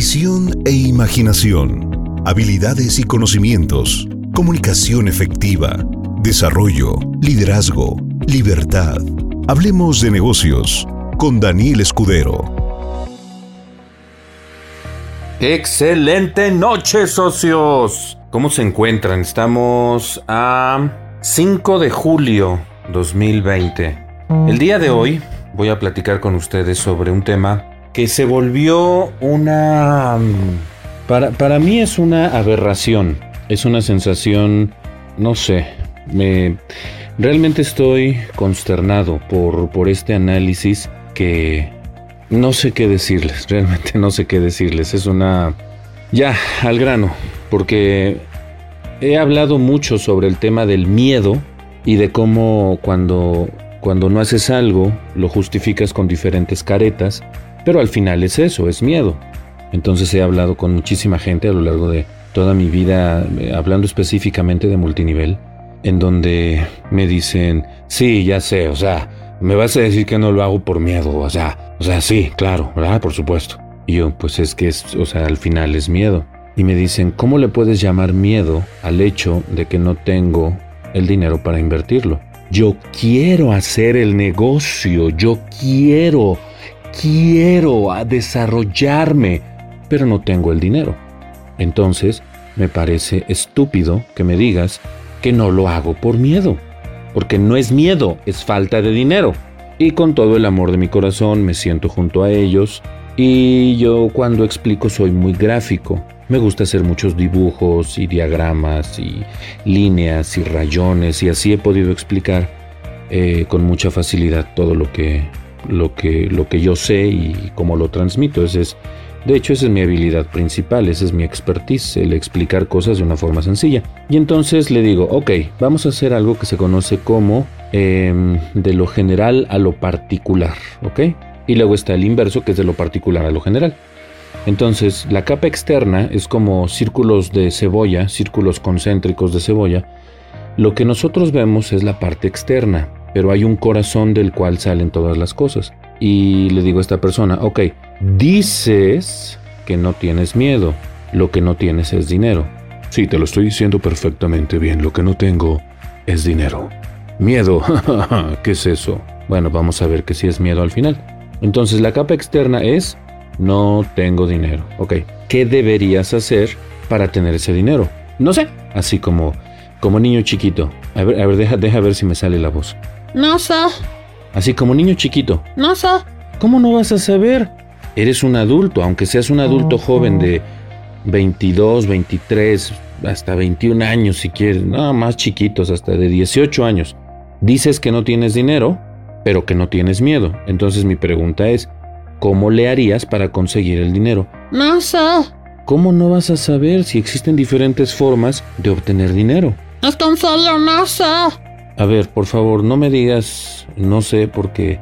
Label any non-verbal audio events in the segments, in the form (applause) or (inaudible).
visión e imaginación, habilidades y conocimientos, comunicación efectiva, desarrollo, liderazgo, libertad. Hablemos de negocios con Daniel Escudero. Excelente noche, socios. ¿Cómo se encuentran? Estamos a 5 de julio 2020. El día de hoy voy a platicar con ustedes sobre un tema que se volvió una... Para, para mí es una aberración, es una sensación, no sé, me... Realmente estoy consternado por, por este análisis que no sé qué decirles, (laughs) realmente no sé qué decirles. Es una... Ya, al grano, porque he hablado mucho sobre el tema del miedo y de cómo cuando, cuando no haces algo lo justificas con diferentes caretas pero al final es eso, es miedo. Entonces he hablado con muchísima gente a lo largo de toda mi vida, eh, hablando específicamente de multinivel, en donde me dicen, sí, ya sé, o sea, me vas a decir que no lo hago por miedo, o sea, o sea, sí, claro, ¿verdad? Por supuesto. Y yo, pues es que es, o sea, al final es miedo. Y me dicen, ¿cómo le puedes llamar miedo al hecho de que no tengo el dinero para invertirlo? Yo quiero hacer el negocio, yo quiero quiero desarrollarme, pero no tengo el dinero. Entonces, me parece estúpido que me digas que no lo hago por miedo, porque no es miedo, es falta de dinero. Y con todo el amor de mi corazón me siento junto a ellos y yo cuando explico soy muy gráfico. Me gusta hacer muchos dibujos y diagramas y líneas y rayones y así he podido explicar eh, con mucha facilidad todo lo que lo que, lo que yo sé y cómo lo transmito. Ese es, de hecho, esa es mi habilidad principal, esa es mi expertise, el explicar cosas de una forma sencilla. Y entonces le digo, ok, vamos a hacer algo que se conoce como em, de lo general a lo particular, ¿ok? Y luego está el inverso, que es de lo particular a lo general. Entonces, la capa externa es como círculos de cebolla, círculos concéntricos de cebolla. Lo que nosotros vemos es la parte externa, pero hay un corazón del cual salen todas las cosas. Y le digo a esta persona, ok, dices que no tienes miedo, lo que no tienes es dinero. Sí, te lo estoy diciendo perfectamente bien, lo que no tengo es dinero. Miedo, (laughs) ¿qué es eso? Bueno, vamos a ver que sí es miedo al final. Entonces la capa externa es, no tengo dinero. Ok, ¿qué deberías hacer para tener ese dinero? No sé, así como, como niño chiquito. A ver, a ver, deja, deja ver si me sale la voz. No sé. Así como niño chiquito. No sé. ¿Cómo no vas a saber? Eres un adulto, aunque seas un adulto joven de 22, 23, hasta 21 años si quieres, no, más chiquitos, hasta de 18 años. Dices que no tienes dinero, pero que no tienes miedo. Entonces mi pregunta es, ¿cómo le harías para conseguir el dinero? No sé. ¿Cómo no vas a saber si existen diferentes formas de obtener dinero? Es que en serio no sé. A ver, por favor, no me digas, no sé, porque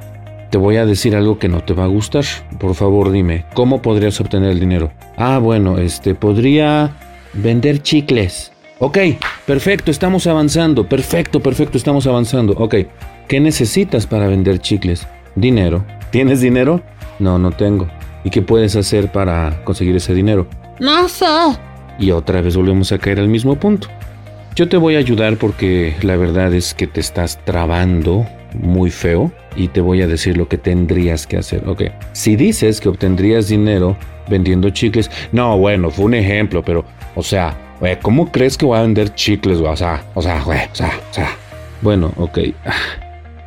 te voy a decir algo que no te va a gustar. Por favor, dime, ¿cómo podrías obtener el dinero? Ah, bueno, este, podría vender chicles. Ok, perfecto, estamos avanzando. Perfecto, perfecto, estamos avanzando. Ok, ¿qué necesitas para vender chicles? Dinero. ¿Tienes dinero? No, no tengo. ¿Y qué puedes hacer para conseguir ese dinero? No sé. Y otra vez volvemos a caer al mismo punto. Yo te voy a ayudar porque la verdad es que te estás trabando muy feo y te voy a decir lo que tendrías que hacer. Ok, si dices que obtendrías dinero vendiendo chicles, no, bueno, fue un ejemplo, pero, o sea, ¿cómo crees que voy a vender chicles? O sea, o sea, o sea, o sea. Bueno, ok.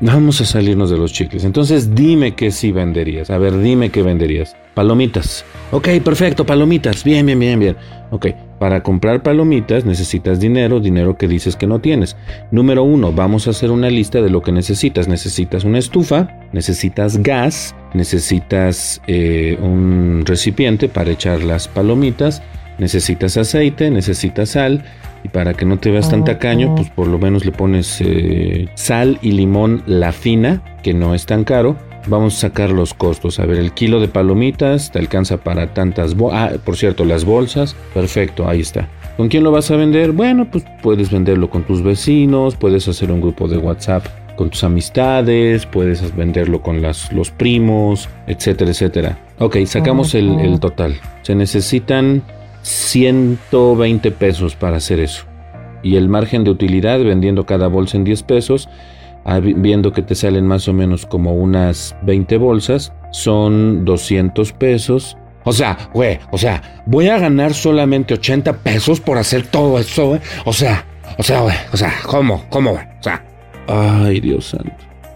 Vamos a salirnos de los chicles. Entonces dime que sí venderías. A ver, dime qué venderías. Palomitas. Ok, perfecto, palomitas. Bien, bien, bien, bien. Ok, para comprar palomitas necesitas dinero, dinero que dices que no tienes. Número uno, vamos a hacer una lista de lo que necesitas. Necesitas una estufa, necesitas gas, necesitas eh, un recipiente para echar las palomitas, necesitas aceite, necesitas sal. Y para que no te veas tan tacaño, pues por lo menos le pones eh, sal y limón la fina, que no es tan caro Vamos a sacar los costos. A ver, el kilo de palomitas te alcanza para tantas... Ah, por cierto, las bolsas. Perfecto, ahí está. ¿Con quién lo vas a vender? Bueno, pues puedes venderlo con tus vecinos, puedes hacer un grupo de WhatsApp con tus amistades, puedes venderlo con las, los primos, etcétera, etcétera. Ok, sacamos el, el total. Se necesitan 120 pesos para hacer eso. Y el margen de utilidad vendiendo cada bolsa en 10 pesos, viendo que te salen más o menos como unas 20 bolsas, son 200 pesos. O sea, güey, o sea, voy a ganar solamente 80 pesos por hacer todo eso, güey. O sea, o sea, güey, o sea, ¿cómo? ¿Cómo, güey? O sea, ay, Dios santo.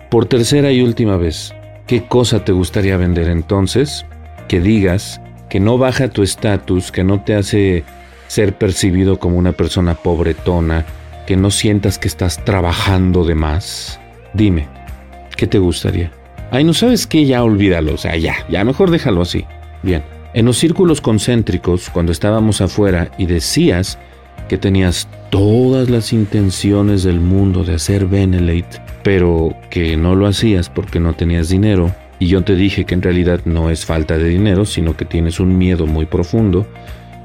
Por tercera y última vez, ¿qué cosa te gustaría vender entonces? Que digas que no baja tu estatus, que no te hace ser percibido como una persona pobretona, que no sientas que estás trabajando de más. Dime, ¿qué te gustaría? Ay, no sabes qué, ya olvídalo, o sea, ya, ya mejor déjalo así. Bien, en los círculos concéntricos, cuando estábamos afuera y decías que tenías todas las intenciones del mundo de hacer Benelate, pero que no lo hacías porque no tenías dinero, y yo te dije que en realidad no es falta de dinero, sino que tienes un miedo muy profundo,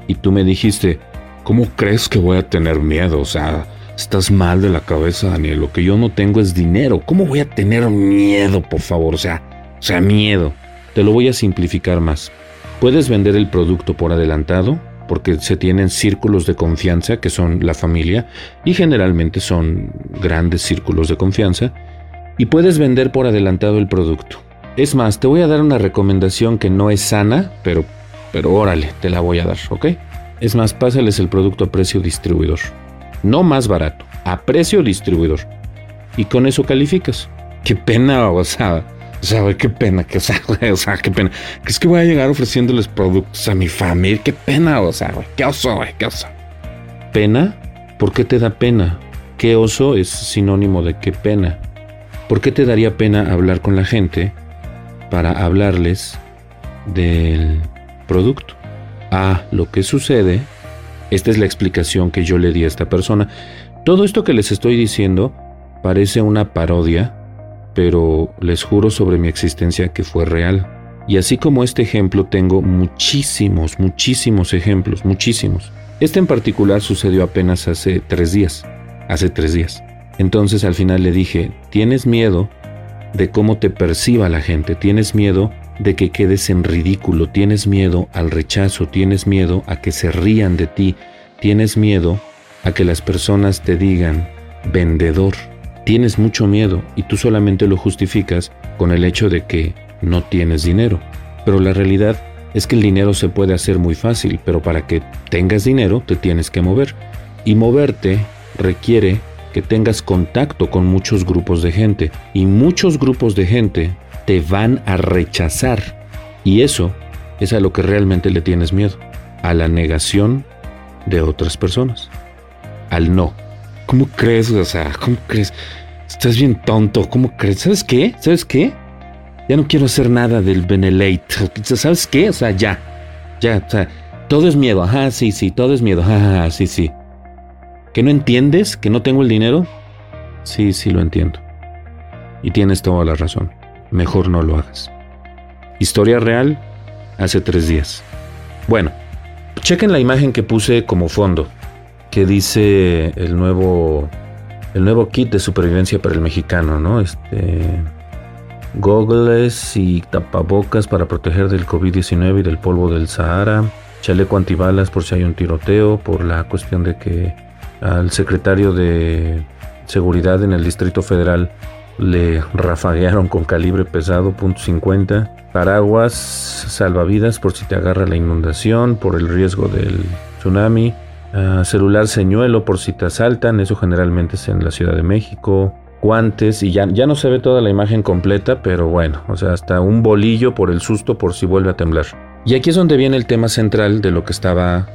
y tú me dijiste, ¿cómo crees que voy a tener miedo? O sea, estás mal de la cabeza, Daniel, lo que yo no tengo es dinero, ¿cómo voy a tener miedo, por favor? O sea, o sea, miedo. Te lo voy a simplificar más. Puedes vender el producto por adelantado, porque se tienen círculos de confianza que son la familia y generalmente son grandes círculos de confianza, y puedes vender por adelantado el producto. Es más, te voy a dar una recomendación que no es sana, pero, pero órale, te la voy a dar, ¿ok? Es más, pásales el producto a precio distribuidor. No más barato, a precio distribuidor. Y con eso calificas. Qué pena, o sea, o sea, qué pena, que, o sea, (laughs) o sea, qué pena. Es que voy a llegar ofreciéndoles productos a mi familia. Qué pena, o güey, qué oso, güey, qué oso. ¿Pena? ¿Por qué te da pena? ¿Qué oso es sinónimo de qué pena? ¿Por qué te daría pena hablar con la gente para hablarles del producto. Ah, lo que sucede, esta es la explicación que yo le di a esta persona. Todo esto que les estoy diciendo parece una parodia, pero les juro sobre mi existencia que fue real. Y así como este ejemplo tengo muchísimos, muchísimos ejemplos, muchísimos. Este en particular sucedió apenas hace tres días, hace tres días. Entonces al final le dije, ¿tienes miedo de cómo te perciba la gente, tienes miedo de que quedes en ridículo, tienes miedo al rechazo, tienes miedo a que se rían de ti, tienes miedo a que las personas te digan vendedor, tienes mucho miedo y tú solamente lo justificas con el hecho de que no tienes dinero. Pero la realidad es que el dinero se puede hacer muy fácil, pero para que tengas dinero te tienes que mover. Y moverte requiere que tengas contacto con muchos grupos de gente y muchos grupos de gente te van a rechazar y eso es a lo que realmente le tienes miedo, a la negación de otras personas, al no. ¿Cómo crees? O sea, ¿cómo crees? Estás bien tonto, ¿cómo crees? ¿Sabes qué? ¿Sabes qué? Ya no quiero hacer nada del Benelate. ¿Sabes qué? O sea, ya. Ya, o sea, todo es miedo. Ajá, sí, sí, todo es miedo. (laughs) Ajá, sí, sí. ¿Que no entiendes que no tengo el dinero? Sí, sí lo entiendo. Y tienes toda la razón. Mejor no lo hagas. Historia real, hace tres días. Bueno, chequen la imagen que puse como fondo, que dice el nuevo, el nuevo kit de supervivencia para el mexicano, ¿no? Este, gogles y tapabocas para proteger del COVID-19 y del polvo del Sahara, chaleco antibalas por si hay un tiroteo, por la cuestión de que al secretario de seguridad en el Distrito Federal le rafaguearon con calibre pesado .50, paraguas, salvavidas por si te agarra la inundación, por el riesgo del tsunami, ah, celular señuelo por si te asaltan, eso generalmente es en la Ciudad de México, guantes y ya, ya no se ve toda la imagen completa, pero bueno, o sea, hasta un bolillo por el susto por si vuelve a temblar. Y aquí es donde viene el tema central de lo que estaba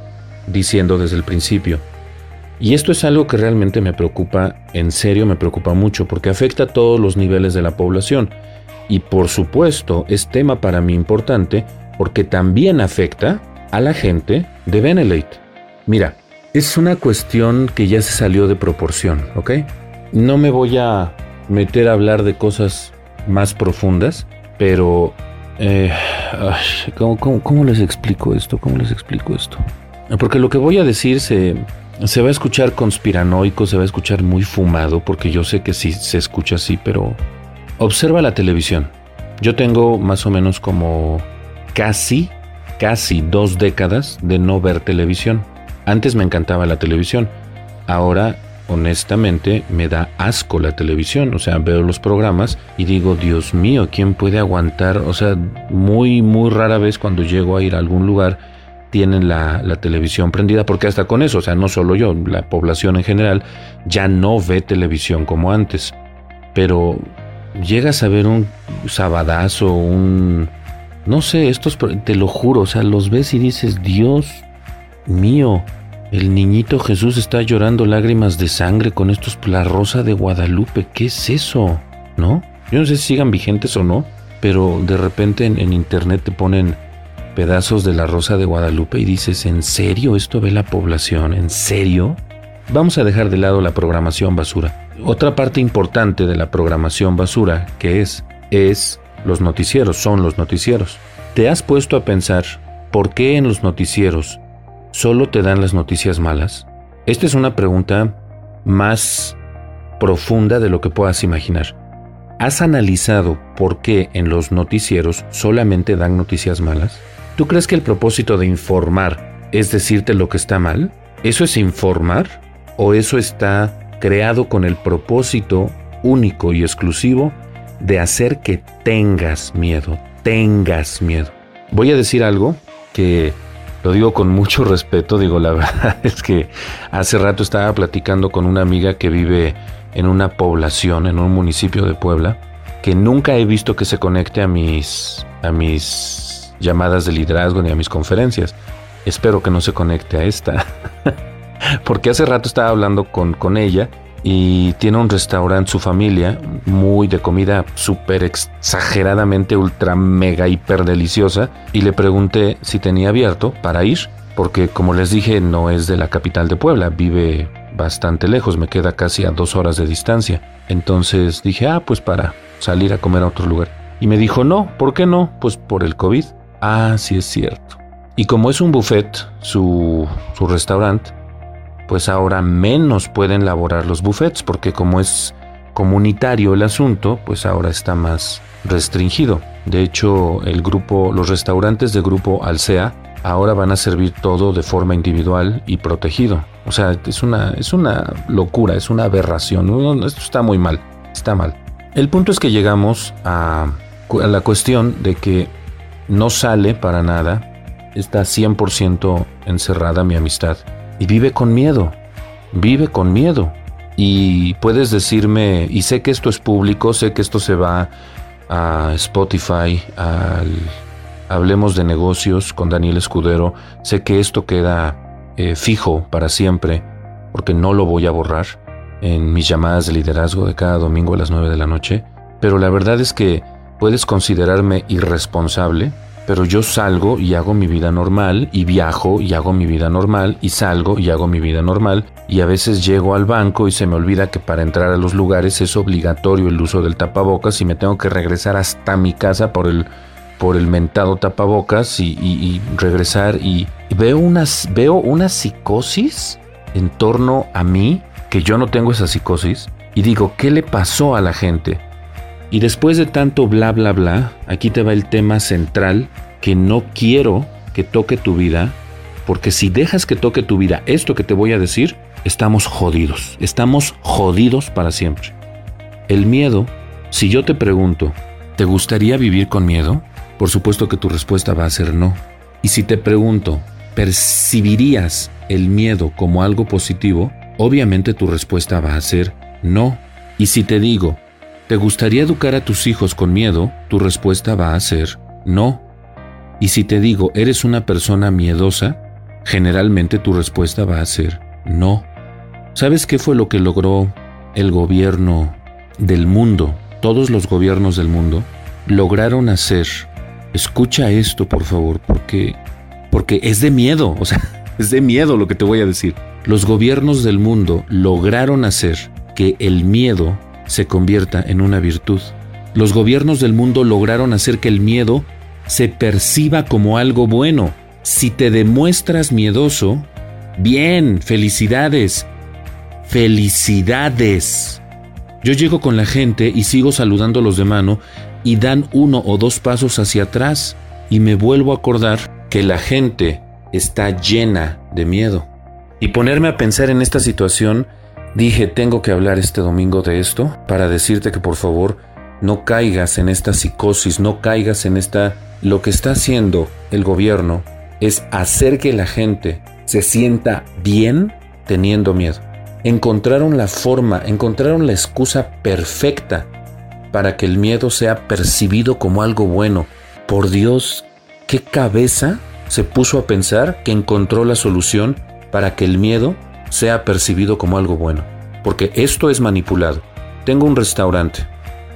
diciendo desde el principio. Y esto es algo que realmente me preocupa, en serio me preocupa mucho, porque afecta a todos los niveles de la población. Y por supuesto es tema para mí importante porque también afecta a la gente de Benelate. Mira, es una cuestión que ya se salió de proporción, ¿ok? No me voy a meter a hablar de cosas más profundas, pero... Eh, ¿cómo, les explico esto? ¿Cómo les explico esto? Porque lo que voy a decir se, Se va a escuchar conspiranoico, se va a escuchar muy fumado, porque yo sé que sí se escucha así, pero observa la televisión. Yo tengo más o menos como casi, casi dos décadas de no ver televisión. Antes me encantaba la televisión. Ahora, honestamente, me da asco la televisión. O sea, veo los programas y digo, Dios mío, ¿quién puede aguantar? O sea, muy, muy rara vez cuando llego a ir a algún lugar tienen la, televisión prendida, porque hasta con eso, o sea, no solo yo, la población en general ya no ve televisión como antes. Pero llegas a ver un sabadazo, un... No sé, estos, te lo juro, o sea, los ves y dices, Dios mío, el niñito Jesús está llorando lágrimas de sangre con estos la rosa de Guadalupe. ¿Qué es eso? ¿No? Yo no sé si sigan vigentes o no, pero de repente en, internet te ponen pedazos de la rosa de Guadalupe y dices, ¿en serio esto ve la población? ¿En serio? Vamos a dejar de lado la programación basura. Otra parte importante de la programación basura que es, es los noticieros, son los noticieros. ¿Te has puesto a pensar por qué en los noticieros solo te dan las noticias malas? Esta es una pregunta más profunda de lo que puedas imaginar. ¿Has analizado por qué en los noticieros solamente dan noticias malas? ¿Tú crees que el propósito de informar es decirte lo que está mal? ¿Eso es informar? ¿O eso está creado con el propósito único y exclusivo de hacer que tengas miedo? Tengas miedo. Voy a decir algo que lo digo con mucho respeto, digo, la (laughs) verdad es que hace rato estaba platicando con una amiga que vive en una población, en un municipio de Puebla, que nunca he visto que se conecte a mis, a mis llamadas de liderazgo ni a mis conferencias. Espero que no se conecte a esta. (laughs) Porque hace rato estaba hablando con, con ella y tiene un restaurante, su familia, muy de comida súper exageradamente ultra mega hiper deliciosa. Y le pregunté si tenía abierto para ir, porque como les dije, no es de la capital de Puebla, vive bastante lejos, me queda casi a dos horas de distancia. Entonces dije, ah, pues para salir a comer a otro lugar. Y me dijo, no, ¿por qué no? Pues por el COVID. Ah, sí es cierto. Y como es un buffet, su, su restaurante, pues ahora menos pueden laborar los buffets porque como es comunitario el asunto, pues ahora está más restringido. De hecho, el grupo, los restaurantes de grupo Alsea ahora van a servir todo de forma individual y protegido. O sea, es una, es una locura, es una aberración. Esto está muy mal, está mal. El punto es que llegamos a, a la cuestión de que no sale para nada, está 100% encerrada mi amistad y vive con miedo, vive con miedo. Y puedes decirme, y sé que esto es público, sé que esto se va a Spotify, al Hablemos de negocios con Daniel Escudero, sé que esto queda eh, fijo para siempre, porque no lo voy a borrar en mis llamadas de liderazgo de cada domingo a las 9 de la noche, pero la verdad es que puedes considerarme irresponsable pero yo salgo y hago mi vida normal y viajo y hago mi vida normal y salgo y hago mi vida normal y a veces llego al banco y se me olvida que para entrar a los lugares es obligatorio el uso del tapabocas y me tengo que regresar hasta mi casa por el por el mentado tapabocas y, regresar y, veo unas veo una psicosis en torno a mí que yo no tengo esa psicosis y digo qué le pasó a la gente y después de tanto bla bla bla, aquí te va el tema central que no quiero que toque tu vida, porque si dejas que toque tu vida esto que te voy a decir, estamos jodidos, estamos jodidos para siempre. El miedo, si yo te pregunto, ¿te gustaría vivir con miedo? Por supuesto que tu respuesta va a ser no. Y si te pregunto, ¿percibirías el miedo como algo positivo? Obviamente tu respuesta va a ser no. Y si te digo, ¿Te gustaría educar a tus hijos con miedo? Tu respuesta va a ser no. Y si te digo, eres una persona miedosa, generalmente tu respuesta va a ser no. ¿Sabes qué fue lo que logró el gobierno del mundo? Todos los gobiernos del mundo lograron hacer, escucha esto por favor, porque, porque es de miedo, o sea, (laughs) es de miedo lo que te voy a decir. Los gobiernos del mundo lograron hacer que el miedo se convierta en una virtud. Los gobiernos del mundo lograron hacer que el miedo se perciba como algo bueno. Si te demuestras miedoso, Bien, felicidades. Felicidades. Yo llego con la gente y sigo saludándolos de mano y dan uno o dos pasos hacia atrás y me vuelvo a acordar que la gente está llena de miedo. Y ponerme a pensar en esta situación, dije, tengo que hablar este domingo de esto para decirte que por favor no caigas en esta psicosis, no caigas en esta... Lo que está haciendo el gobierno es hacer que la gente se sienta bien teniendo miedo. Encontraron la forma, encontraron la excusa perfecta para que el miedo sea percibido como algo bueno. Por Dios, ¿qué cabeza se puso a pensar que encontró la solución para que el miedo sea percibido como algo bueno? Porque esto es manipulado. Tengo un restaurante,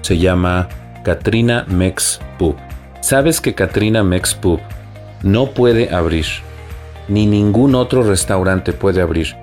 se llama Katrina Mex Pub. ¿Sabes que Katrina Mex Pub no puede abrir? Ni ningún otro restaurante puede abrir.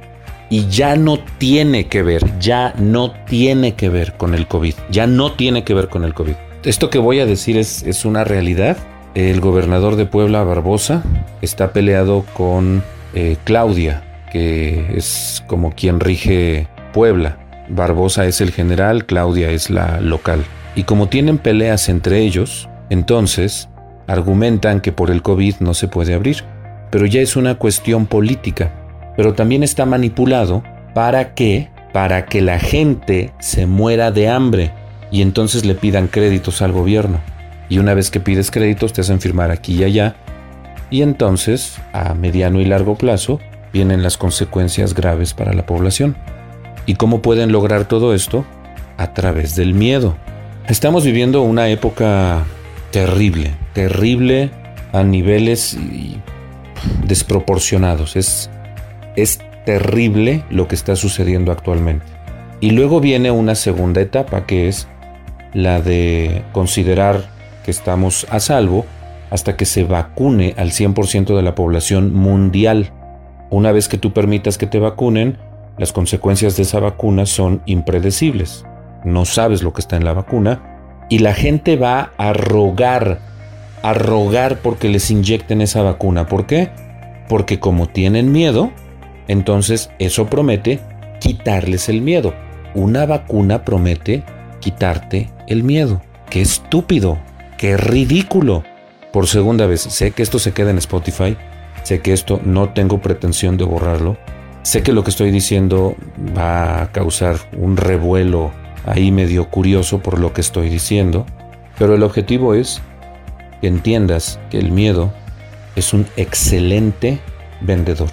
Y ya no tiene que ver, ya no tiene que ver con el COVID. Ya no tiene que ver con el COVID. Esto que voy a decir es, es una realidad. El gobernador de Puebla, Barbosa, está peleado con eh, Claudia, que es como quien rige Puebla. Barbosa es el general, Claudia es la local. Y como tienen peleas entre ellos, entonces argumentan que por el COVID no se puede abrir. Pero ya es una cuestión política. Pero también está manipulado para que, para que la gente se muera de hambre y entonces le pidan créditos al gobierno. Y una vez que pides créditos te hacen firmar aquí y allá. Y entonces, a mediano y largo plazo, vienen las consecuencias graves para la población. ¿Y cómo pueden lograr todo esto? A través del miedo. Estamos viviendo una época terrible, terrible a niveles desproporcionados. Es, es terrible lo que está sucediendo actualmente. Y luego viene una segunda etapa que es la de considerar que estamos a salvo hasta que se vacune al 100% de la población mundial. Una vez que tú permitas que te vacunen, las consecuencias de esa vacuna son impredecibles no sabes lo que está en la vacuna, y la gente va a rogar, a rogar porque les inyecten esa vacuna. ¿Por qué? Porque como tienen miedo, entonces eso promete quitarles el miedo. Una vacuna promete quitarte el miedo. Qué estúpido, qué ridículo. Por segunda vez, sé que esto se queda en Spotify, sé que esto no tengo pretensión de borrarlo, sé que lo que estoy diciendo va a causar un revuelo ahí medio curioso por lo que estoy diciendo, pero el objetivo es que entiendas que el miedo es un excelente vendedor.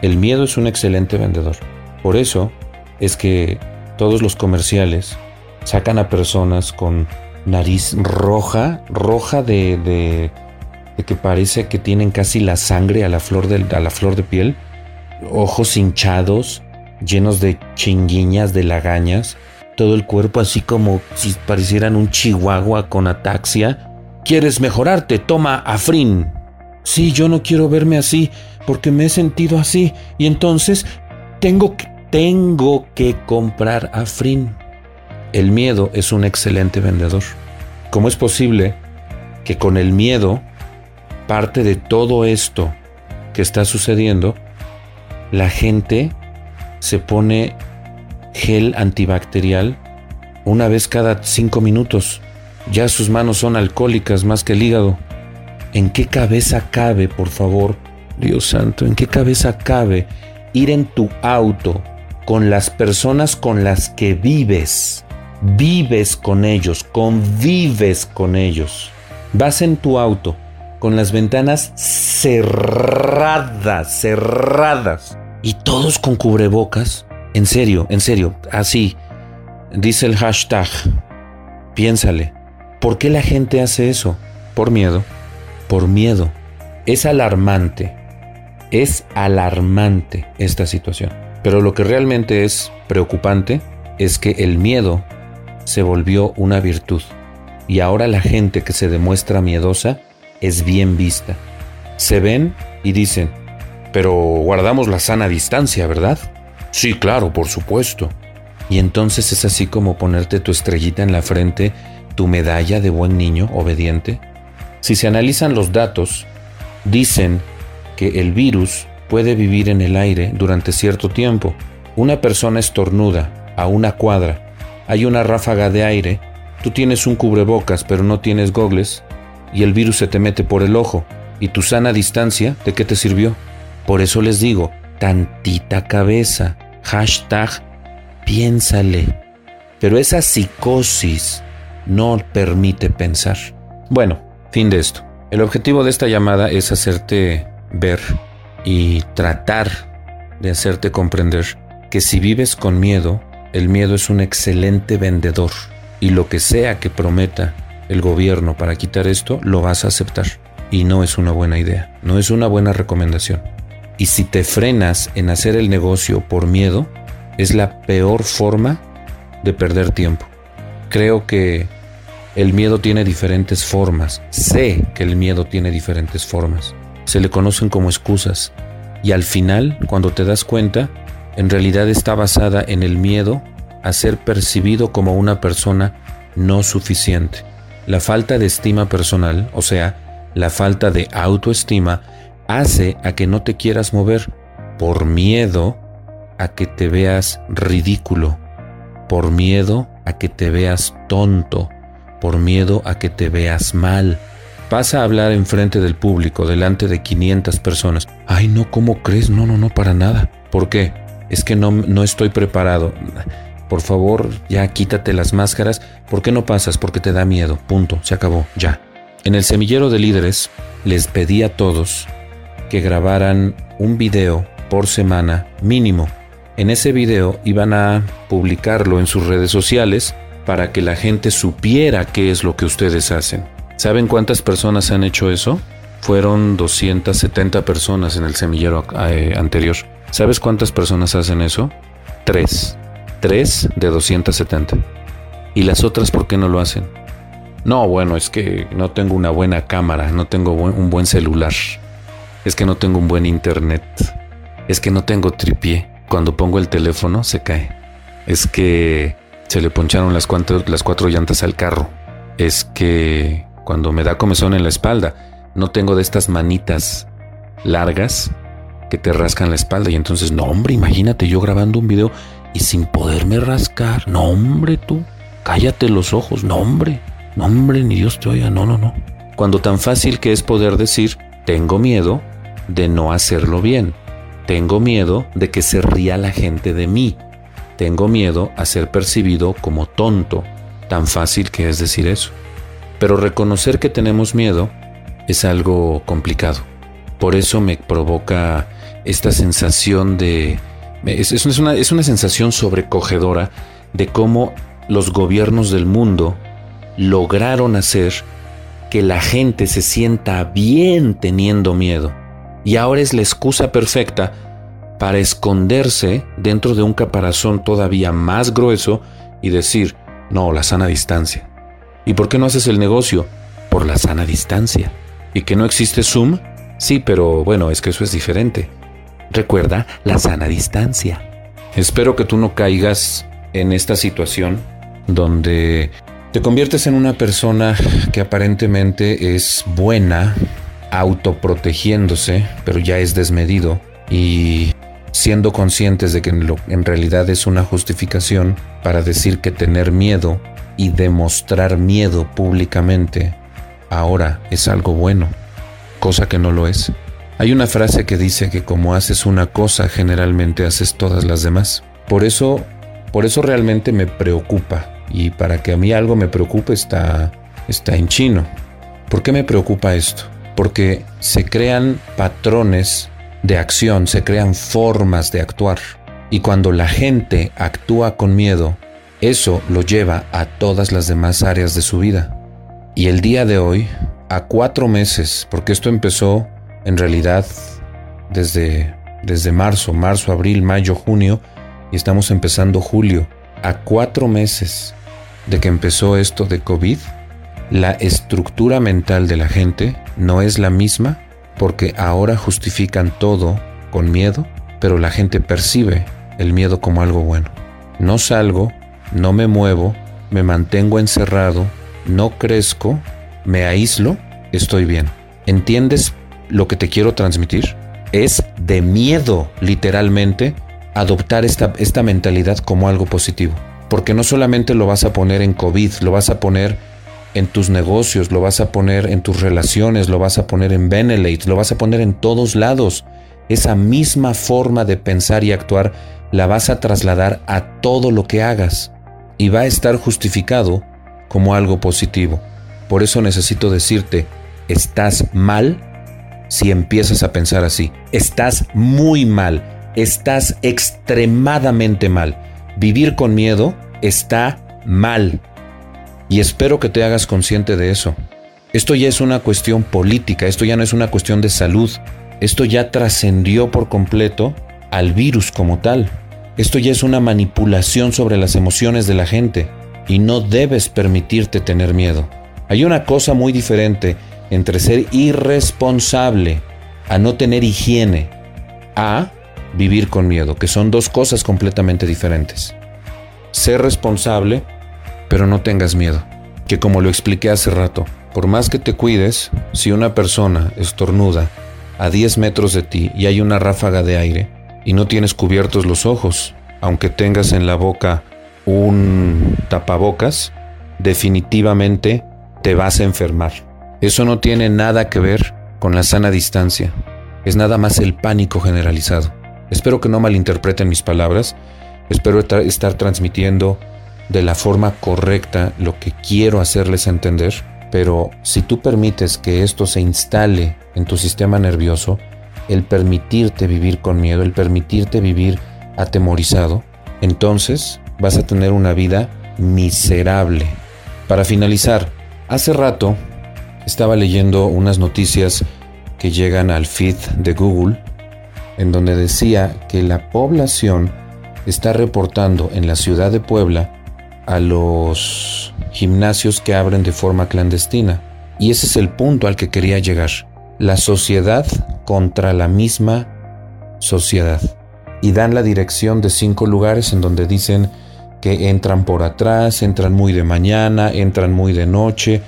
El miedo es un excelente vendedor. Por eso es que todos los comerciales sacan a personas con nariz roja, roja de, de, que parece que tienen casi la sangre a la flor de, a la flor de piel, ojos hinchados, llenos de chinguiñas, de lagañas, todo el cuerpo así como si parecieran un chihuahua con ataxia. ¿Quieres mejorarte? Toma Afrin. Sí, yo no quiero verme así porque me he sentido así y entonces tengo que, tengo que comprar Afrin. El miedo es un excelente vendedor. ¿Cómo es posible que con el miedo, parte de todo esto que está sucediendo, la gente se pone gel antibacterial una vez cada cinco minutos. Ya sus manos son alcohólicas más que el hígado. ¿En qué cabeza cabe, por favor, Dios santo, en qué cabeza cabe ir en tu auto con las personas con las que vives? Vives con ellos, convives con ellos. Vas en tu auto con las ventanas cerradas, cerradas, y todos con cubrebocas en serio, en serio, así, dice el hashtag, piénsale, ¿por qué la gente hace eso? Por miedo, por miedo. Es alarmante, es alarmante esta situación. Pero lo que realmente es preocupante es que el miedo se volvió una virtud. Y ahora la gente que se demuestra miedosa es bien vista. Se ven y dicen, pero guardamos la sana distancia, ¿verdad? Sí, claro, por supuesto. Y entonces es así como ponerte tu estrellita en la frente, tu medalla de buen niño obediente. Si se analizan los datos, dicen que el virus puede vivir en el aire durante cierto tiempo. Una persona estornuda a una cuadra, hay una ráfaga de aire, tú tienes un cubrebocas pero no tienes gogles y el virus se te mete por el ojo. ¿Y tu sana distancia de qué te sirvió? Por eso les digo, tantita cabeza, hashtag, piénsale. Pero esa psicosis no permite pensar. Bueno, fin de esto. El objetivo de esta llamada es hacerte ver y tratar de hacerte comprender que si vives con miedo, el miedo es un excelente vendedor y lo que sea que prometa el gobierno para quitar esto, lo vas a aceptar. Y no es una buena idea, no es una buena recomendación. Y si te frenas en hacer el negocio por miedo, es la peor forma de perder tiempo. Creo que el miedo tiene diferentes formas. Sé que el miedo tiene diferentes formas. Se le conocen como excusas. Y al final, cuando te das cuenta, en realidad está basada en el miedo a ser percibido como una persona no suficiente. La falta de estima personal, o sea, la falta de autoestima, hace a que no te quieras mover por miedo a que te veas ridículo, por miedo a que te veas tonto, por miedo a que te veas mal. Vas a hablar enfrente del público, delante de 500 personas. Ay, no, ¿cómo crees? No, no, no, para nada. ¿Por qué? Es que no, no estoy preparado. Por favor, ya quítate las máscaras. ¿Por qué no pasas? Porque te da miedo. Punto. Se acabó. Ya. En el semillero de líderes les pedí a todos que grabaran un video por semana mínimo. En ese video iban a publicarlo en sus redes sociales para que la gente supiera qué es lo que ustedes hacen. ¿Saben cuántas personas han hecho eso? Fueron 270 personas en el semillero eh, anterior. ¿Sabes cuántas personas hacen eso? Tres. 3 de 270. ¿Y las otras por qué no lo hacen? No, bueno, es que no tengo una buena cámara, no tengo un buen celular, es que no tengo un buen internet, es que no tengo tripié. Cuando pongo el teléfono se cae. Es que se le poncharon las cuatro, las cuatro llantas al carro. Es que cuando me da comezón en la espalda, no tengo de estas manitas largas que te rascan la espalda. Y entonces, no, hombre, imagínate yo grabando un video y sin poderme rascar. No, hombre, tú. Cállate los ojos. No, hombre. No, hombre, ni Dios te oiga. No, no, no. Cuando tan fácil que es poder decir, tengo miedo de no hacerlo bien. Tengo miedo de que se ría la gente de mí. Tengo miedo a ser percibido como tonto. Tan fácil que es decir eso. Pero reconocer que tenemos miedo es algo complicado. Por eso me provoca esta sensación de es, una, es una sensación sobrecogedora de cómo los gobiernos del mundo lograron hacer que la gente se sienta bien teniendo miedo. Y ahora es la excusa perfecta para esconderse dentro de un caparazón todavía más grueso y decir, no, la sana distancia. ¿Y por qué no haces el negocio? Por la sana distancia. ¿Y que no existe Zoom? Sí, pero bueno, es que eso es diferente. Recuerda la sana distancia. Espero que tú no caigas en esta situación donde te conviertes en una persona que aparentemente es buena, autoprotegiéndose, pero ya es desmedido y siendo conscientes de que en realidad es una justificación para decir que tener miedo y demostrar miedo públicamente ahora es algo bueno, cosa que no lo es. Hay una frase que dice que como haces una cosa, generalmente haces todas las demás. Por eso, por eso realmente me preocupa. Y para que a mí algo me preocupe está, está en chino. ¿Por qué me preocupa esto? Porque se crean patrones de acción, se crean formas de actuar. Y cuando la gente actúa con miedo, eso lo lleva a todas las demás áreas de su vida. Y el día de hoy, a cuatro meses, porque esto empezó en realidad desde, desde marzo, marzo, abril, mayo, junio, y estamos empezando julio, a cuatro meses de que empezó esto de COVID, la estructura mental de la gente no es la misma porque ahora justifican todo con miedo, pero la gente percibe el miedo como algo bueno. No salgo, no me muevo, me mantengo encerrado, no crezco, me aíslo, estoy bien. ¿Entiendes lo que te quiero transmitir. es de miedo, literalmente, adoptar esta, esta mentalidad como algo positivo. Porque no solamente lo vas a poner en COVID, lo vas a poner en tus negocios, lo vas a poner en tus relaciones, lo vas a poner en Benelate, lo vas a poner en todos lados. Esa misma forma de pensar y actuar la vas a trasladar a todo lo que hagas y va a estar justificado como algo positivo. Por eso necesito decirte, estás mal si empiezas a pensar así. Estás muy mal, estás extremadamente mal. Vivir con miedo está mal. Y espero que te hagas consciente de eso. Esto ya es una cuestión política, esto ya no es una cuestión de salud, esto ya trascendió por completo al virus como tal. Esto ya es una manipulación sobre las emociones de la gente y no debes permitirte tener miedo. Hay una cosa muy diferente entre ser irresponsable a no tener higiene a vivir con miedo, que son dos cosas completamente diferentes. Ser responsable pero no tengas miedo. Que como lo expliqué hace rato, por más que te cuides, si una persona estornuda a 10 metros de ti y hay una ráfaga de aire y no tienes cubiertos los ojos, aunque tengas en la boca un tapabocas, definitivamente te vas a enfermar. Eso no tiene nada que ver con la sana distancia. Es nada más el pánico generalizado. Espero que no malinterpreten mis palabras. Espero estar transmitiendo de la forma correcta lo que quiero hacerles entender, pero si tú permites que esto se instale en tu sistema nervioso, el permitirte vivir con miedo, el permitirte vivir atemorizado, entonces vas a tener una vida miserable. Para finalizar, hace rato estaba leyendo unas noticias que llegan al feed de Google, en donde decía que la población está reportando en la ciudad de Puebla a los gimnasios que abren de forma clandestina. Y ese es el punto al que quería llegar. La sociedad contra la misma sociedad. Y dan la dirección de cinco lugares en donde dicen que entran por atrás, entran muy de mañana, entran muy de noche.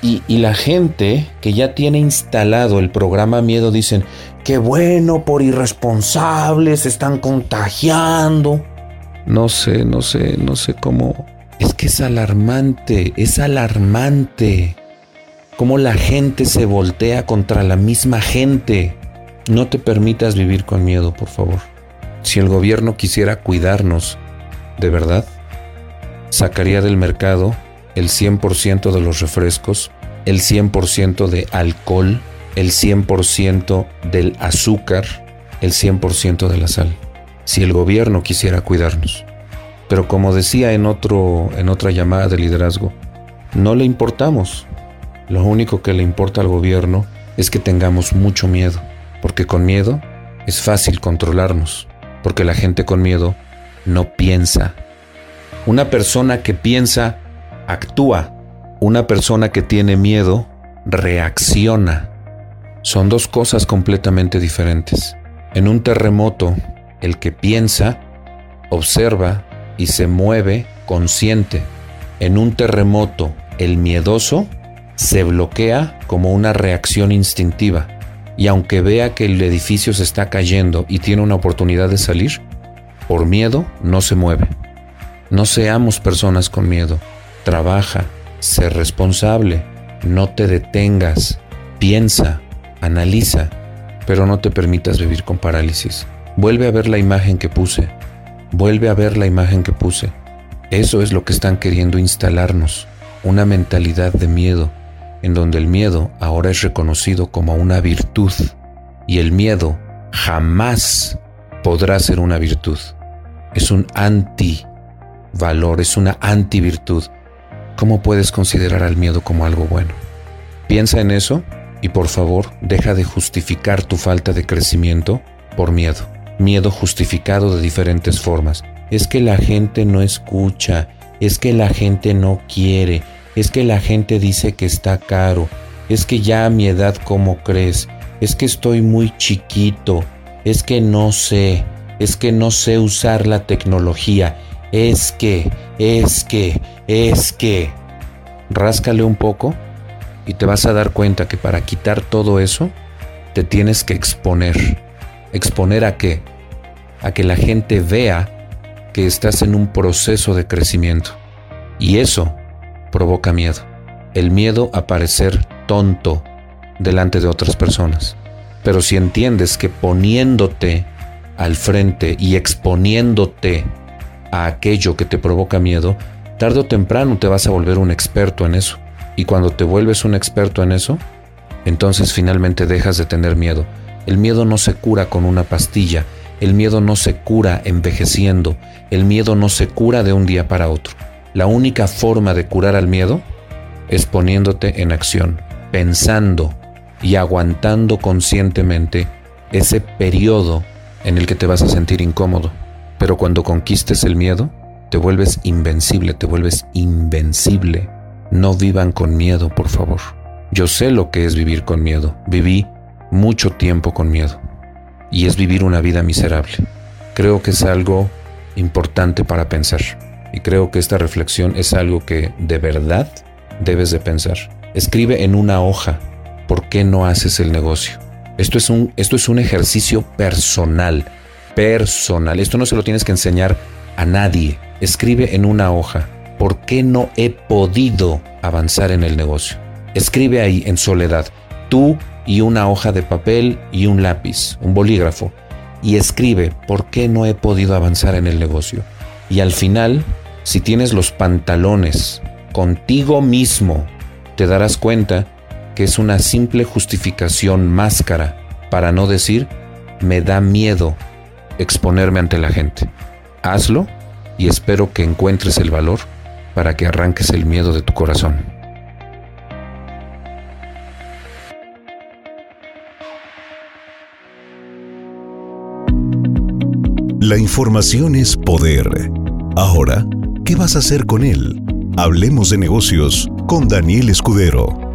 Y, la gente que ya tiene instalado el programa Miedo dicen, qué bueno, por irresponsables, están contagiando. No sé, no sé, no sé cómo. Es que es alarmante, es alarmante. Cómo la gente se voltea contra la misma gente. No te permitas vivir con miedo, por favor. Si el gobierno quisiera cuidarnos, de verdad, sacaría del mercado el 100% de los refrescos, el 100% de alcohol, el 100% del azúcar, el 100% de la sal si el gobierno quisiera cuidarnos. Pero como decía en, otro, en otra llamada de liderazgo, no le importamos. Lo único que le importa al gobierno es que tengamos mucho miedo, porque con miedo es fácil controlarnos, porque la gente con miedo no piensa. Una persona que piensa actúa, una persona que tiene miedo reacciona. Son dos cosas completamente diferentes. En un terremoto, el que piensa, observa y se mueve consciente. En un terremoto, el miedoso se bloquea como una reacción instintiva y aunque vea que el edificio se está cayendo y tiene una oportunidad de salir, por miedo no se mueve. No seamos personas con miedo. Trabaja, sé responsable, no te detengas, piensa, analiza, pero no te permitas vivir con parálisis. Vuelve a ver la imagen que puse. Vuelve a ver la imagen que puse. Eso es lo que están queriendo instalarnos. Una mentalidad de miedo, en donde el miedo ahora es reconocido como una virtud. Y el miedo jamás podrá ser una virtud. Es un anti-valor, es una anti-virtud. ¿Cómo puedes considerar al miedo como algo bueno? Piensa en eso y por favor deja de justificar tu falta de crecimiento por miedo miedo justificado de diferentes formas. Es que la gente no escucha, es que la gente no quiere, es que la gente dice que está caro, es que ya a mi edad cómo crees, es que estoy muy chiquito, es que no sé, es que no sé usar la tecnología, es que, es que, es que. Ráscale un poco y te vas a dar cuenta que para quitar todo eso te tienes que exponer ¿Exponer a qué? A que la gente vea que estás en un proceso de crecimiento. Y eso provoca miedo. El miedo a parecer tonto delante de otras personas. Pero si entiendes que poniéndote al frente y exponiéndote a aquello que te provoca miedo, tarde o temprano te vas a volver un experto en eso. Y cuando te vuelves un experto en eso, entonces finalmente dejas de tener miedo. El miedo no se cura con una pastilla, el miedo no se cura envejeciendo, el miedo no se cura de un día para otro. La única forma de curar al miedo es poniéndote en acción, pensando y aguantando conscientemente ese periodo en el que te vas a sentir incómodo. Pero cuando conquistes el miedo, te vuelves invencible, te vuelves invencible. No vivan con miedo, por favor. Yo sé lo que es vivir con miedo. Viví mucho tiempo con miedo. Y es vivir una vida miserable. Creo que es algo importante para pensar. Y creo que esta reflexión es algo que de verdad debes de pensar. Escribe en una hoja por qué no haces el negocio. Esto es un, esto es un ejercicio personal, personal. Esto no se lo tienes que enseñar a nadie. Escribe en una hoja por qué no he podido avanzar en el negocio. Escribe ahí en soledad, tú y una hoja de papel y un lápiz, un bolígrafo, y escribe por qué no he podido avanzar en el negocio. Y al final, si tienes los pantalones contigo mismo, te darás cuenta que es una simple justificación máscara para no decir me da miedo exponerme ante la gente. Hazlo y espero que encuentres el valor para que arranques el miedo de tu corazón. La información es poder. Ahora, ¿qué vas a hacer con él? Hablemos de negocios con Daniel Escudero.